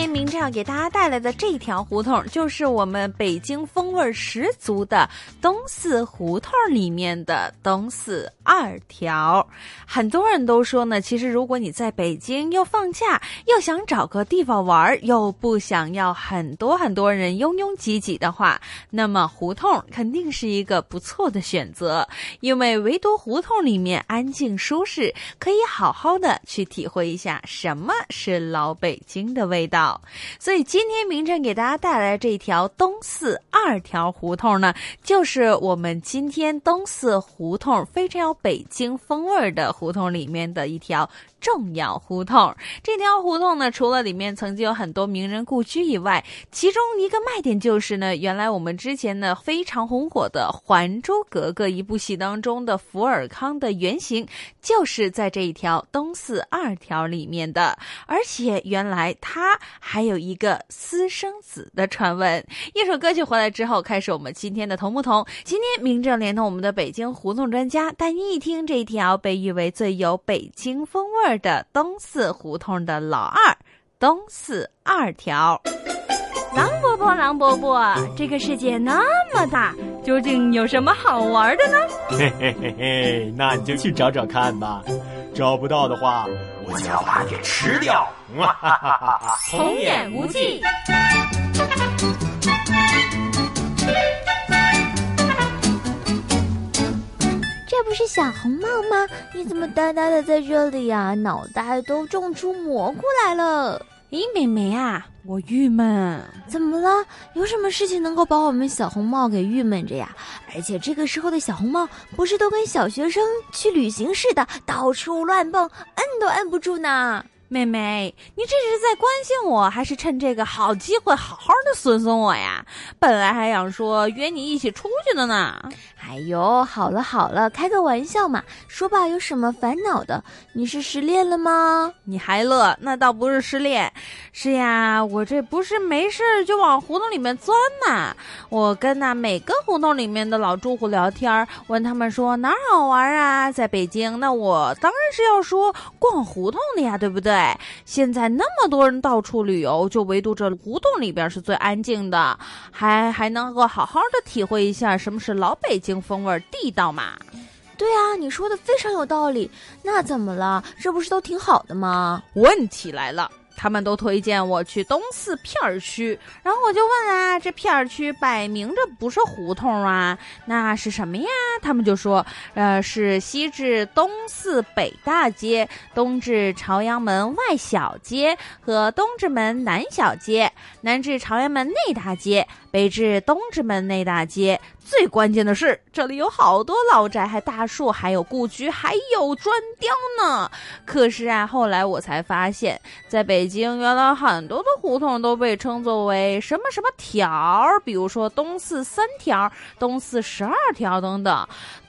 今天明正要给大家带来的这条胡同，就是我们北京风味十足的东四胡同里面的东四二条。很多人都说呢，其实如果你在北京又放假，又想找个地方玩，又不想要很多很多人拥拥挤挤的话，那么胡同肯定是一个不错的选择。因为唯独胡同里面安静舒适，可以好好的去体会一下什么是老北京的味道。所以今天明正给大家带来这条东四二条胡同呢，就是我们今天东四胡同非常有北京风味的胡同里面的一条。重要胡同，这条胡同呢，除了里面曾经有很多名人故居以外，其中一个卖点就是呢，原来我们之前呢非常红火的《还珠格格》一部戏当中的福尔康的原型，就是在这一条东四二条里面的，而且原来他还有一个私生子的传闻。一首歌曲回来之后，开始我们今天的同不同。今天明正连同我们的北京胡同专家带您一听这一条被誉为最有北京风味。的东四胡同的老二，东四二条。狼伯伯，狼伯伯，这个世界那么大，究竟有什么好玩的呢？嘿嘿嘿嘿，那你就去找找看吧。找不到的话，我就要把你给吃掉。哈哈哈哈童言无忌。这不是小红帽吗？你怎么呆呆的在这里呀？脑袋都种出蘑菇来了！咦，美眉啊，我郁闷，怎么了？有什么事情能够把我们小红帽给郁闷着呀？而且这个时候的小红帽不是都跟小学生去旅行似的，到处乱蹦，摁都摁不住呢。妹妹，你这是在关心我，还是趁这个好机会好好的损损我呀？本来还想说约你一起出去的呢。哎呦，好了好了，开个玩笑嘛。说吧，有什么烦恼的？你是失恋了吗？你还乐？那倒不是失恋，是呀，我这不是没事就往胡同里面钻嘛。我跟那每个胡同里面的老住户聊天，问他们说哪儿好玩啊？在北京，那我当然是要说逛胡同的呀，对不对？现在那么多人到处旅游，就唯独这胡同里边是最安静的，还还能够好好的体会一下什么是老北京风味地道嘛？对啊，你说的非常有道理。那怎么了？这不是都挺好的吗？问题来了。他们都推荐我去东四片儿区，然后我就问啊，这片儿区摆明着不是胡同啊，那是什么呀？他们就说，呃，是西至东四北大街，东至朝阳门外小街和东直门南小街，南至朝阳门内大街，北至东直门内大街。最关键的是，这里有好多老宅，还大树，还有故居，还有砖雕呢。可是啊，后来我才发现，在北京，原来很多的胡同都被称作为什么什么条，比如说东四三条、东四十二条等等。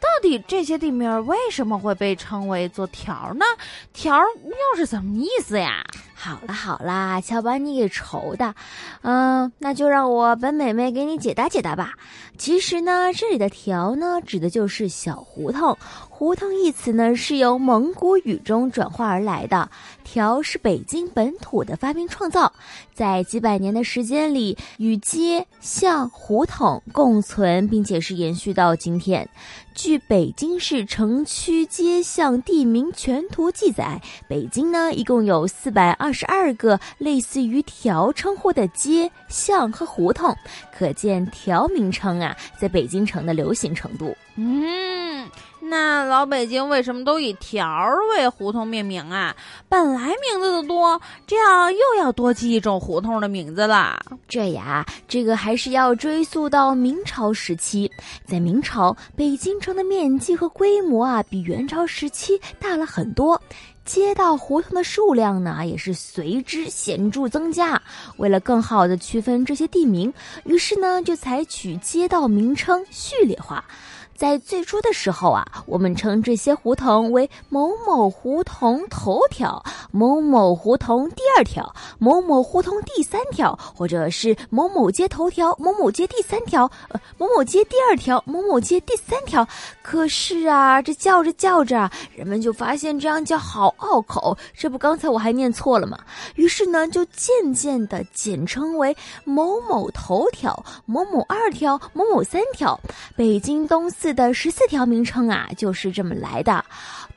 到底这些地名为什么会被称为做条呢？条又是什么意思呀？好了好啦，瞧把你给愁的，嗯，那就让我本美美给你解答解答吧。其实呢，这里的“条”呢，指的就是小胡同。胡同一词呢，是由蒙古语中转化而来的。条是北京本土的发明创造，在几百年的时间里，与街巷胡同共存，并且是延续到今天。据北京市城区街巷地名全图记载，北京呢一共有四百二十二个类似于条称呼的街巷和胡同，可见条名称啊，在北京城的流行程度。嗯。那老北京为什么都以条儿为胡同命名啊？本来名字就多，这样又要多记一种胡同的名字了。这呀，这个还是要追溯到明朝时期。在明朝，北京城的面积和规模啊，比元朝时期大了很多。街道胡同的数量呢也是随之显著增加。为了更好的区分这些地名，于是呢就采取街道名称序列化。在最初的时候啊，我们称这些胡同为某某胡同头条、某某胡同第二条、某某胡同第三条，或者是某某街头条、某某街第三条、呃某某街第二条、某某街第三条。可是啊，这叫着叫着，人们就发现这样叫好拗口，这不刚才我还念错了吗？于是呢，就渐渐的简称为某某头条、某某二条、某某三条。北京东四的十四条名称啊，就是这么来的。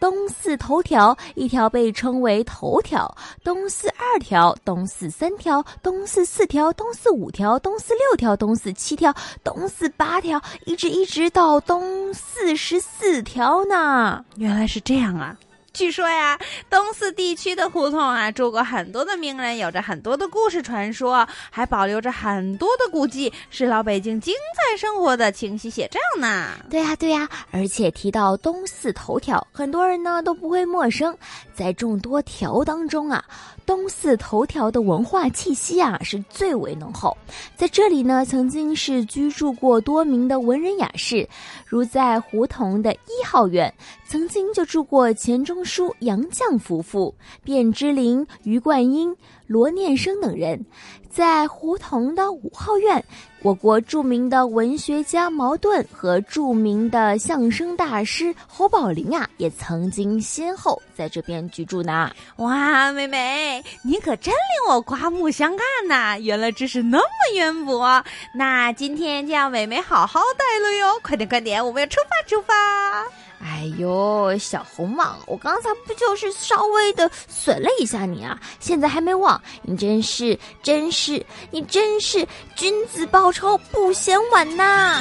东四头条一条被称为头条，东四二条、东四三条、东四四条、东四五条、东四六条、东四七条、东四八条，一直一直到东四十四条呢。原来是这样啊！据说呀，东四地区的胡同啊，住过很多的名人，有着很多的故事传说，还保留着很多的古迹，是老北京精彩生活的清晰写照呢。对呀、对呀、而且提到东四头条，很多人呢都不会陌生。在众多条当中啊，东四头条的文化气息啊是最为浓厚。在这里呢，曾经是居住过多名的文人雅士，如在胡同的一号院，曾经就住过钱钟书、杨绛夫妇、卞之琳、余冠英、罗念生等人。在胡同的五号院，我国著名的文学家茅盾和著名的相声大师侯宝林啊，也曾经先后在这边居住呢。哇，妹妹，你可真令我刮目相看呐！原来知识那么渊博，那今天就让妹妹好好带路哟！快点，快点，我们要出发，出发！哎呦，小红帽，我刚才不就是稍微的损了一下你啊？现在还没忘，你真是，真是，你真是君子报仇不嫌晚呐！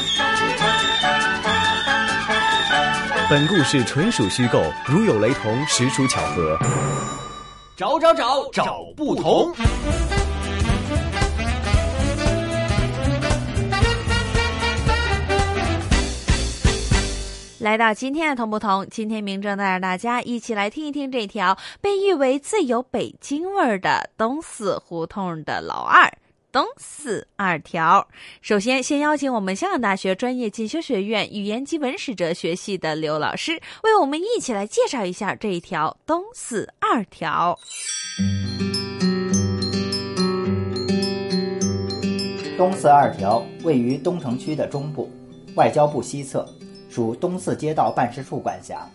本故事纯属虚构，如有雷同，实属巧合。找找找找不同。来到今天的同不同，今天明正带着大家一起来听一听这条被誉为最有北京味儿的东四胡同的老二。东四二条，首先先邀请我们香港大学专业进修学院语言及文史哲学系的刘老师，为我们一起来介绍一下这一条东四二条。东四二条位于东城区的中部，外交部西侧，属东四街道办事处管辖。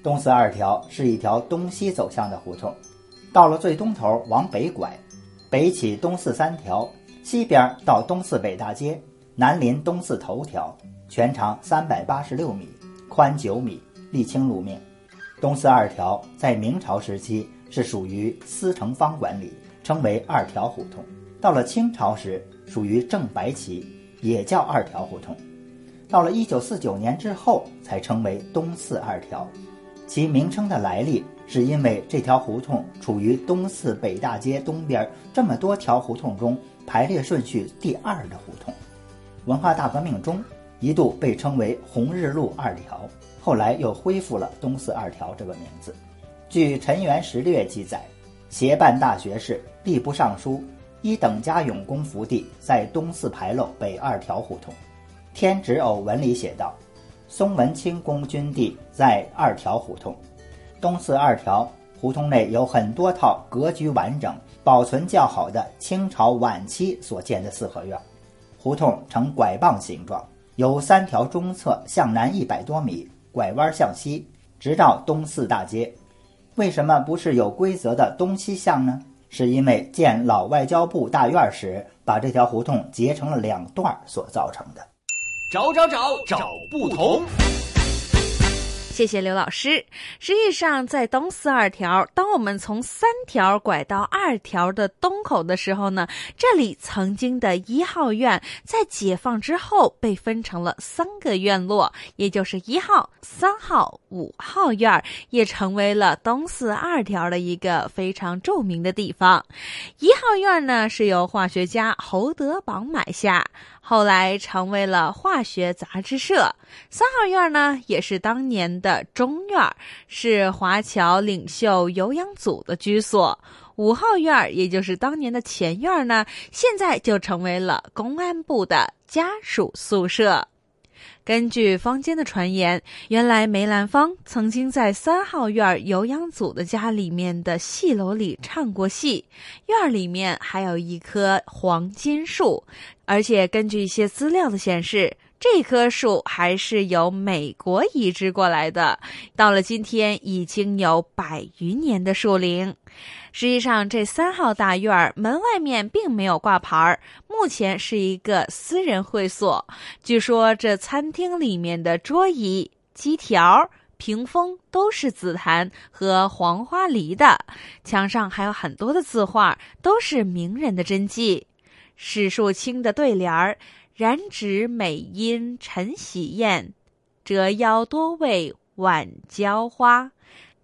东四二条是一条东西走向的胡同，到了最东头往北拐，北起东四三条，西边到东四北大街，南临东四头条，全长三百八十六米，宽九米，沥青路面。东四二条在明朝时期是属于司城方管理，称为二条胡同。到了清朝时，属于正白旗，也叫二条胡同。到了一九四九年之后，才称为东四二条。其名称的来历，是因为这条胡同处于东四北大街东边这么多条胡同中排列顺序第二的胡同。文化大革命中一度被称为红日路二条，后来又恢复了东四二条这个名字。据陈元实略记载，协办大学士、吏部尚书一等家永公福地在东四牌楼北二条胡同。天职偶文里写道：“松文清公君地在二条胡同，东四二条胡同内有很多套格局完整、保存较好的清朝晚期所建的四合院。胡同呈拐棒形状，有三条中侧向南一百多米，拐弯向西，直到东四大街。为什么不是有规则的东西向呢？是因为建老外交部大院时，把这条胡同截成了两段所造成的。”找找找找不同。谢谢刘老师。实际上，在东四二条，当我们从三条拐到二条的东口的时候呢，这里曾经的一号院在解放之后被分成了三个院落，也就是一号、三号、五号院，也成为了东四二条的一个非常著名的地方。一号院呢是由化学家侯德榜买下，后来成为了化学杂志社。三号院呢，也是当年的中院，是华侨领袖有氧组的居所。五号院，也就是当年的前院呢，现在就成为了公安部的家属宿舍。根据坊间的传言，原来梅兰芳曾经在三号院有氧组的家里面的戏楼里唱过戏，院里面还有一棵黄金树，而且根据一些资料的显示，这棵树还是由美国移植过来的，到了今天已经有百余年的树龄。实际上，这三号大院儿门外面并没有挂牌儿，目前是一个私人会所。据说这餐厅里面的桌椅、鸡条、屏风都是紫檀和黄花梨的，墙上还有很多的字画，都是名人的真迹。史树清的对联儿：“染指美音陈喜宴，折腰多为晚娇花。”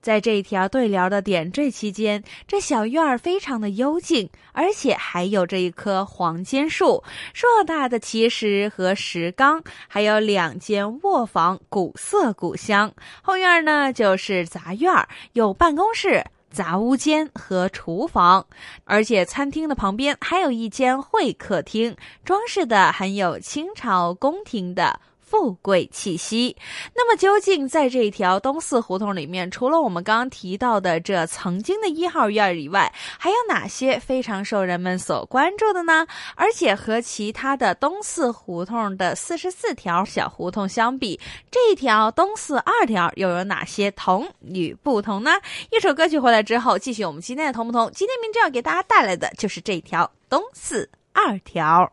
在这一条对联的点缀期间，这小院儿非常的幽静，而且还有着一棵黄金树、硕大的奇石和石缸，还有两间卧房，古色古香。后院呢就是杂院儿，有办公室、杂物间和厨房，而且餐厅的旁边还有一间会客厅，装饰的很有清朝宫廷的。富贵气息。那么，究竟在这一条东四胡同里面，除了我们刚刚提到的这曾经的一号院以外，还有哪些非常受人们所关注的呢？而且和其他的东四胡同的四十四条小胡同相比，这一条东四二条又有哪些同与不同呢？一首歌曲回来之后，继续我们今天的同不同。今天明正要给大家带来的就是这条东四二条。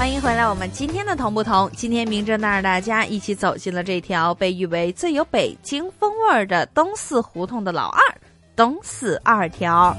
欢迎回来，我们今天的同不同。今天明正带着大家一起走进了这条被誉为最有北京风味儿的东四胡同的老二——东四二条。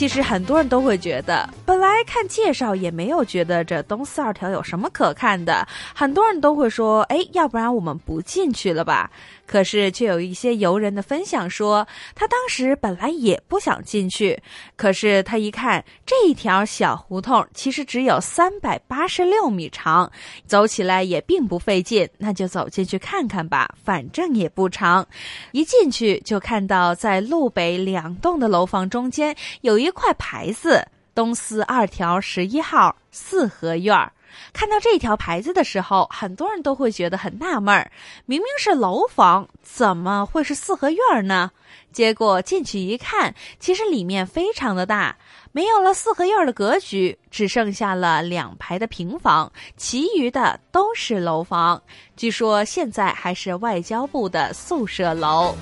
其实很多人都会觉得，本来看介绍也没有觉得这东四二条有什么可看的。很多人都会说：“哎，要不然我们不进去了吧？”可是，却有一些游人的分享说，他当时本来也不想进去，可是他一看这一条小胡同，其实只有三百八十六米长，走起来也并不费劲，那就走进去看看吧，反正也不长。一进去就看到，在路北两栋的楼房中间有一一块牌子：“东四二条十一号四合院儿。”看到这条牌子的时候，很多人都会觉得很纳闷儿：明明是楼房，怎么会是四合院呢？结果进去一看，其实里面非常的大，没有了四合院的格局，只剩下了两排的平房，其余的都是楼房。据说现在还是外交部的宿舍楼。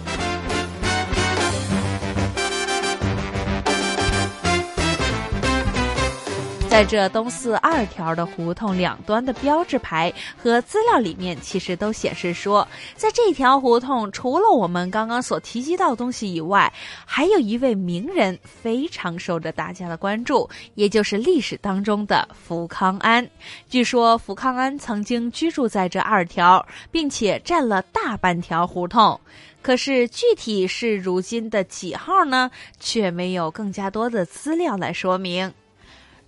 在这东四二条的胡同两端的标志牌和资料里面，其实都显示说，在这条胡同，除了我们刚刚所提及到的东西以外，还有一位名人非常受着大家的关注，也就是历史当中的福康安。据说福康安曾经居住在这二条，并且占了大半条胡同。可是具体是如今的几号呢？却没有更加多的资料来说明。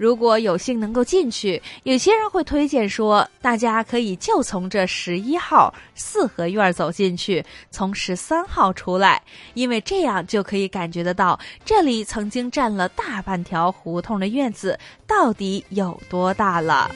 如果有幸能够进去，有些人会推荐说，大家可以就从这十一号四合院走进去，从十三号出来，因为这样就可以感觉得到这里曾经占了大半条胡同的院子到底有多大了。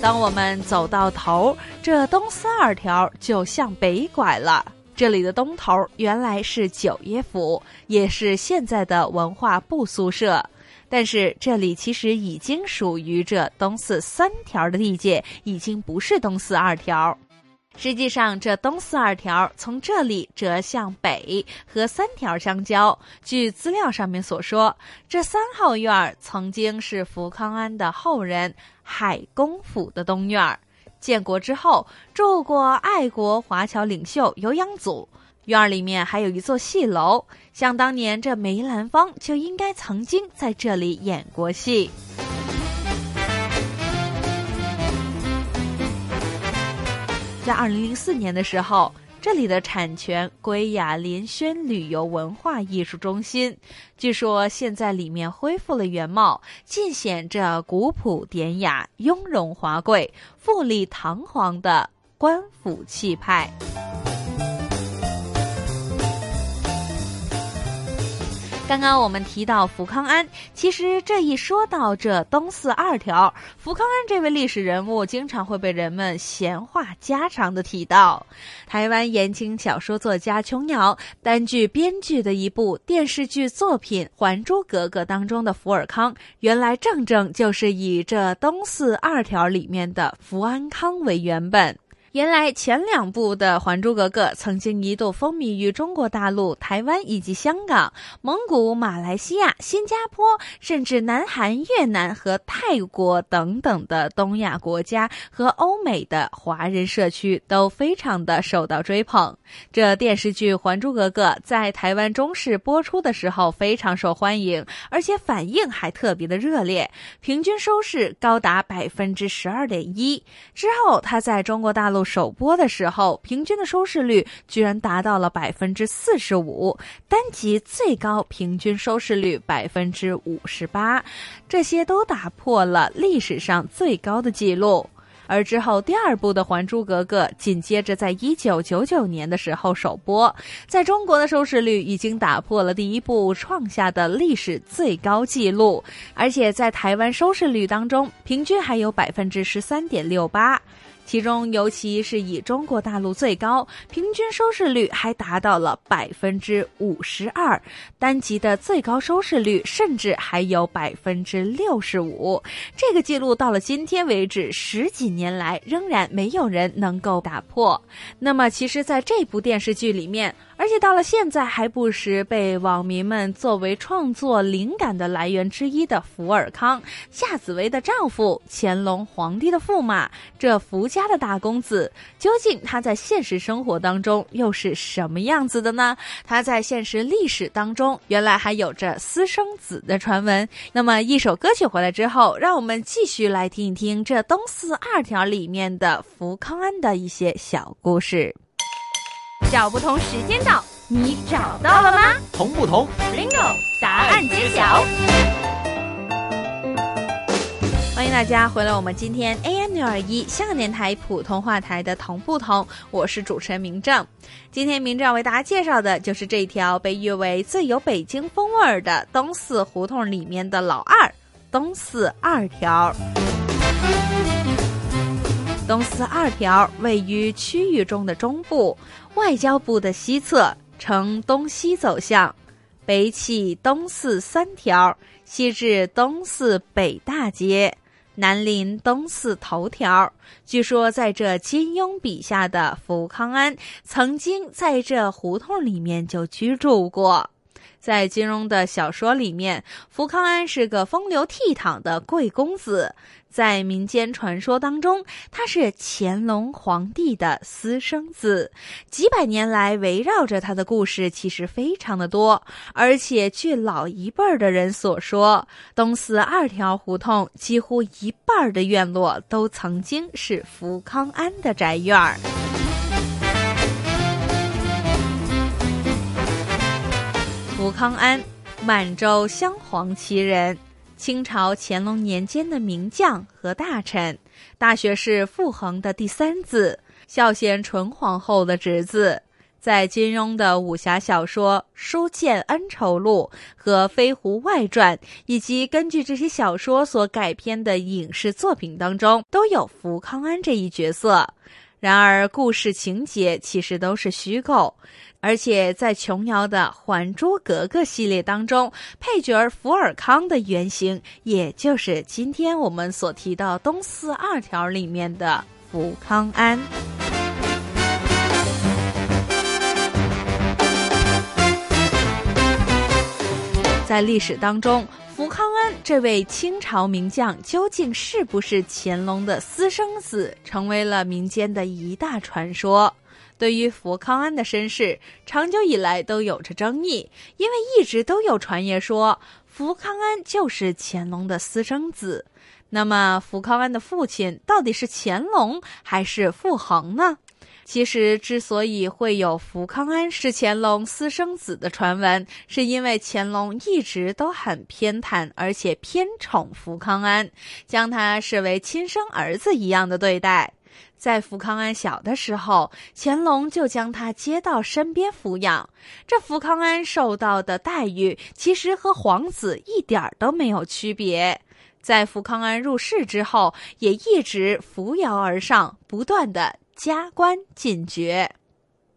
当我们走到头，这东四二条就向北拐了。这里的东头原来是九爷府，也是现在的文化部宿舍，但是这里其实已经属于这东四三条的地界，已经不是东四二条。实际上，这东四二条从这里折向北，和三条相交。据资料上面所说，这三号院曾经是福康安的后人海公府的东院。建国之后，住过爱国华侨领袖尤阳祖。院儿里面还有一座戏楼，想当年这梅兰芳就应该曾经在这里演过戏。在二零零四年的时候，这里的产权归雅林轩旅游文化艺术中心。据说现在里面恢复了原貌，尽显着古朴典雅、雍容华贵、富丽堂皇的官府气派。刚刚我们提到福康安，其实这一说到这东四二条，福康安这位历史人物经常会被人们闲话家常的提到。台湾言情小说作家琼瑶单据编剧的一部电视剧作品《还珠格格》当中的福尔康，原来正正就是以这东四二条里面的福安康为原本。原来前两部的《还珠格格》曾经一度风靡于中国大陆、台湾以及香港、蒙古、马来西亚、新加坡，甚至南韩、越南和泰国等等的东亚国家和欧美的华人社区都非常的受到追捧。这电视剧《还珠格格》在台湾中视播出的时候非常受欢迎，而且反应还特别的热烈，平均收视高达百分之十二点一。之后，他在中国大陆。首播的时候，平均的收视率居然达到了百分之四十五，单集最高平均收视率百分之五十八，这些都打破了历史上最高的记录。而之后第二部的《还珠格格》紧接着在一九九九年的时候首播，在中国的收视率已经打破了第一部创下的历史最高纪录，而且在台湾收视率当中，平均还有百分之十三点六八。其中，尤其是以中国大陆最高，平均收视率还达到了百分之五十二，单集的最高收视率甚至还有百分之六十五。这个记录到了今天为止，十几年来仍然没有人能够打破。那么，其实，在这部电视剧里面。而且到了现在，还不时被网民们作为创作灵感的来源之一的福尔康，夏紫薇的丈夫，乾隆皇帝的驸马，这福家的大公子，究竟他在现实生活当中又是什么样子的呢？他在现实历史当中，原来还有着私生子的传闻。那么一首歌曲回来之后，让我们继续来听一听这东四二条里面的福康安的一些小故事。找不同时间到，你找到了吗？同不同？Bingo！答案揭晓。欢迎大家回来，我们今天 AM 六二一香港电台普通话台的同不同，我是主持人明正。今天明正为大家介绍的就是这条被誉为最有北京风味儿的东四胡同里面的老二东四二条。东四二条位于区域中的中部，外交部的西侧，呈东西走向，北起东四三条，西至东四北大街，南临东四头条。据说，在这金庸笔下的福康安，曾经在这胡同里面就居住过。在金庸的小说里面，福康安是个风流倜傥的贵公子。在民间传说当中，他是乾隆皇帝的私生子。几百年来，围绕着他的故事其实非常的多。而且，据老一辈儿的人所说，东四二条胡同几乎一半的院落都曾经是福康安的宅院儿。福康安，满洲镶黄旗人，清朝乾隆年间的名将和大臣，大学士傅恒的第三子，孝贤纯皇后的侄子，在金庸的武侠小说《书剑恩仇录》和《飞狐外传》，以及根据这些小说所改编的影视作品当中，都有福康安这一角色。然而故事情节其实都是虚构而且在琼瑶的还珠格格系列当中配角儿福尔康的原型也就是今天我们所提到东四二条里面的福康安。在历史当中福康安这位清朝名将究竟是不是乾隆的私生子，成为了民间的一大传说。对于福康安的身世，长久以来都有着争议，因为一直都有传言说福康安就是乾隆的私生子。那么，福康安的父亲到底是乾隆还是傅恒呢？其实，之所以会有福康安是乾隆私生子的传闻，是因为乾隆一直都很偏袒而且偏宠福康安，将他视为亲生儿子一样的对待。在福康安小的时候，乾隆就将他接到身边抚养。这福康安受到的待遇，其实和皇子一点都没有区别。在福康安入仕之后，也一直扶摇而上，不断的。加官进爵。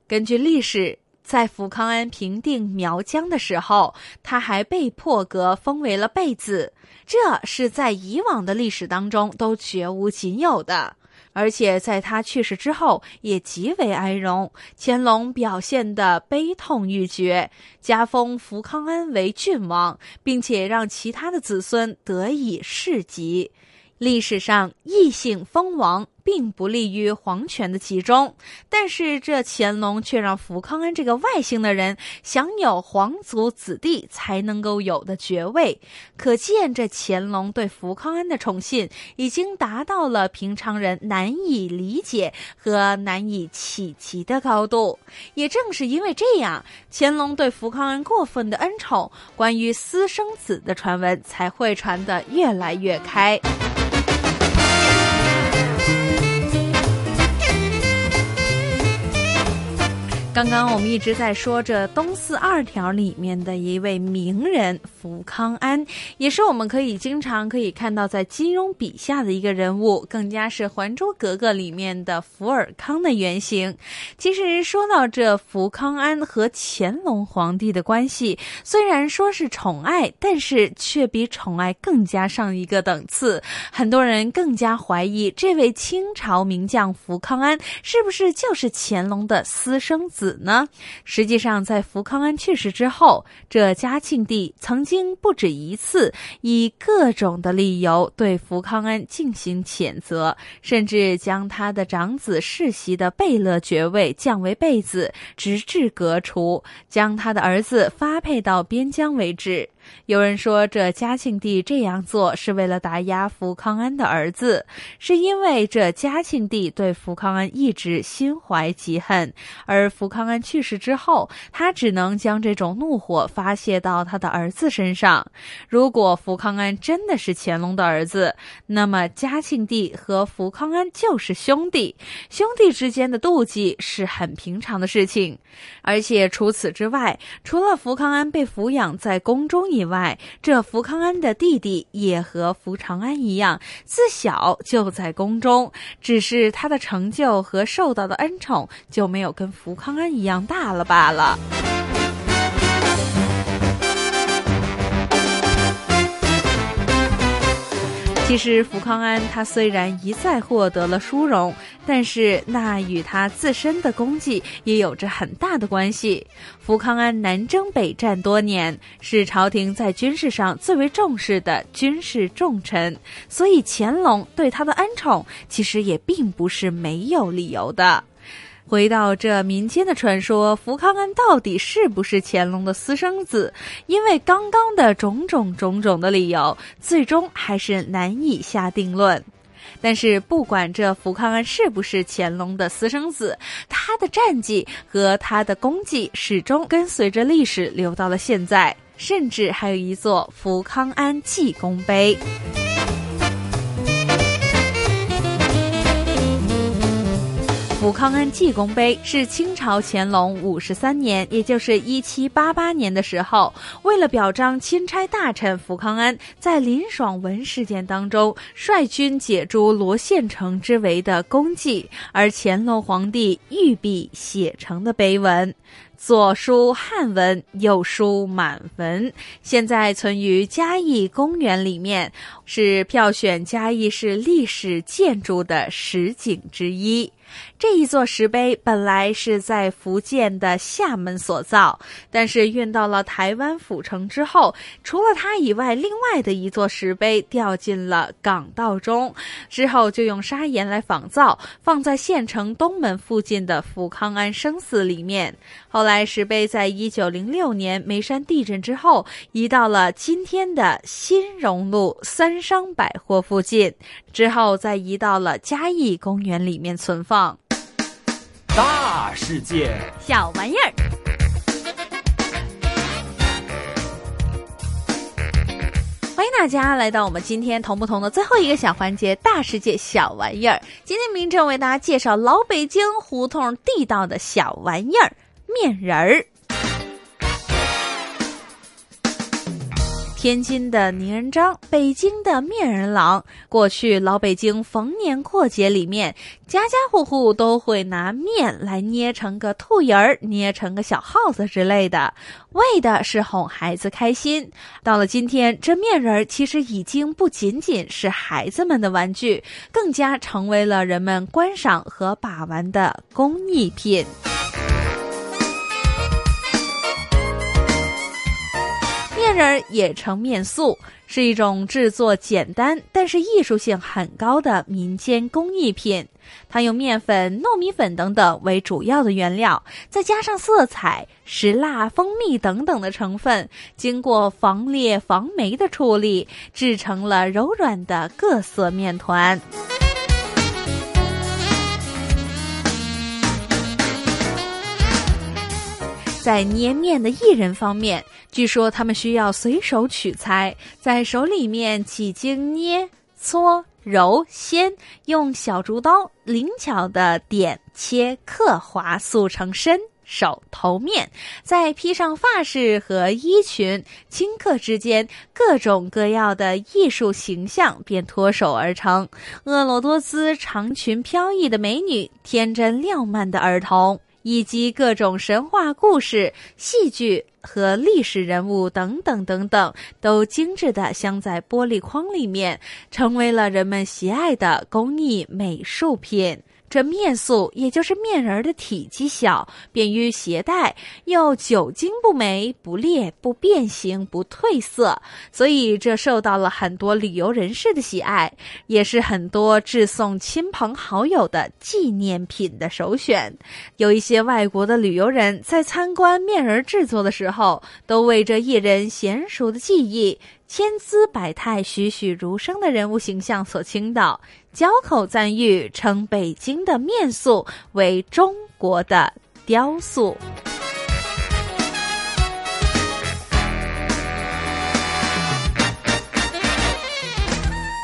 根据历史，在福康安平定苗疆的时候，他还被破格封为了贝子，这是在以往的历史当中都绝无仅有的。而且在他去世之后，也极为哀荣。乾隆表现的悲痛欲绝，加封福康安为郡王，并且让其他的子孙得以世袭。历史上异姓封王。并不利于皇权的集中，但是这乾隆却让福康安这个外姓的人享有皇族子弟才能够有的爵位，可见这乾隆对福康安的宠信已经达到了平常人难以理解和难以企及的高度。也正是因为这样，乾隆对福康安过分的恩宠，关于私生子的传闻才会传得越来越开。刚刚我们一直在说着《东四二条》里面的一位名人福康安，也是我们可以经常可以看到在金庸笔下的一个人物，更加是《还珠格格》里面的福尔康的原型。其实说到这福康安和乾隆皇帝的关系，虽然说是宠爱，但是却比宠爱更加上一个等次。很多人更加怀疑这位清朝名将福康安是不是就是乾隆的私生子。子呢？实际上，在福康安去世之后，这嘉庆帝曾经不止一次以各种的理由对福康安进行谴责，甚至将他的长子世袭的贝勒爵位降为贝子，直至革除，将他的儿子发配到边疆为止。有人说，这嘉庆帝这样做是为了打压福康安的儿子，是因为这嘉庆帝对福康安一直心怀嫉恨，而福康安去世之后，他只能将这种怒火发泄到他的儿子身上。如果福康安真的是乾隆的儿子，那么嘉庆帝和福康安就是兄弟，兄弟之间的妒忌是很平常的事情。而且除此之外，除了福康安被抚养在宫中，以外，这福康安的弟弟也和福长安一样，自小就在宫中，只是他的成就和受到的恩宠就没有跟福康安一样大了罢了。其实，福康安他虽然一再获得了殊荣，但是那与他自身的功绩也有着很大的关系。福康安南征北战多年，是朝廷在军事上最为重视的军事重臣，所以乾隆对他的恩宠其实也并不是没有理由的。回到这民间的传说，福康安到底是不是乾隆的私生子？因为刚刚的种种种种的理由，最终还是难以下定论。但是，不管这福康安是不是乾隆的私生子，他的战绩和他的功绩始终跟随着历史流到了现在，甚至还有一座福康安记功碑。福康安济功碑是清朝乾隆五十三年，也就是一七八八年的时候，为了表彰钦差大臣福康安在林爽文事件当中率军解诛罗县城之围的功绩，而乾隆皇帝御笔写成的碑文。左书汉文，右书满文，现在存于嘉义公园里面，是票选嘉义市历史建筑的十景之一。这一座石碑本来是在福建的厦门所造，但是运到了台湾府城之后，除了它以外，另外的一座石碑掉进了港道中，之后就用砂岩来仿造，放在县城东门附近的福康安生寺里面。后来石碑在一九零六年眉山地震之后，移到了今天的新荣路三商百货附近，之后再移到了嘉义公园里面存放。大世界，小玩意儿。欢迎大家来到我们今天同不同的最后一个小环节——大世界小玩意儿。今天明正为大家介绍老北京胡同地道的小玩意儿——面人儿。天津的泥人张，北京的面人郎。过去老北京逢年过节里面，家家户户都会拿面来捏成个兔人儿，捏成个小耗子之类的，为的是哄孩子开心。到了今天，这面人儿其实已经不仅仅是孩子们的玩具，更加成为了人们观赏和把玩的工艺品。人也称面塑，是一种制作简单但是艺术性很高的民间工艺品。它用面粉、糯米粉等等为主要的原料，再加上色彩、石蜡、蜂蜜等等的成分，经过防裂、防霉的处理，制成了柔软的各色面团。在捏面的艺人方面，据说他们需要随手取材，在手里面几经捏、搓、揉、掀，用小竹刀灵巧的点、切、刻、划，塑成身。手头面，再披上发饰和衣裙，顷刻之间，各种各样的艺术形象便脱手而成：婀娜多姿、长裙飘逸的美女，天真亮漫的儿童。以及各种神话故事、戏剧和历史人物等等等等，都精致的镶在玻璃框里面，成为了人们喜爱的工艺美术品。这面塑也就是面人的体积小，便于携带，又久经不霉、不裂、不变形、不褪色，所以这受到了很多旅游人士的喜爱，也是很多致送亲朋好友的纪念品的首选。有一些外国的旅游人在参观面人制作的时候，都为这一人娴熟的技艺。千姿百态、栩栩如生的人物形象所倾倒，交口赞誉，称北京的面塑为中国的雕塑。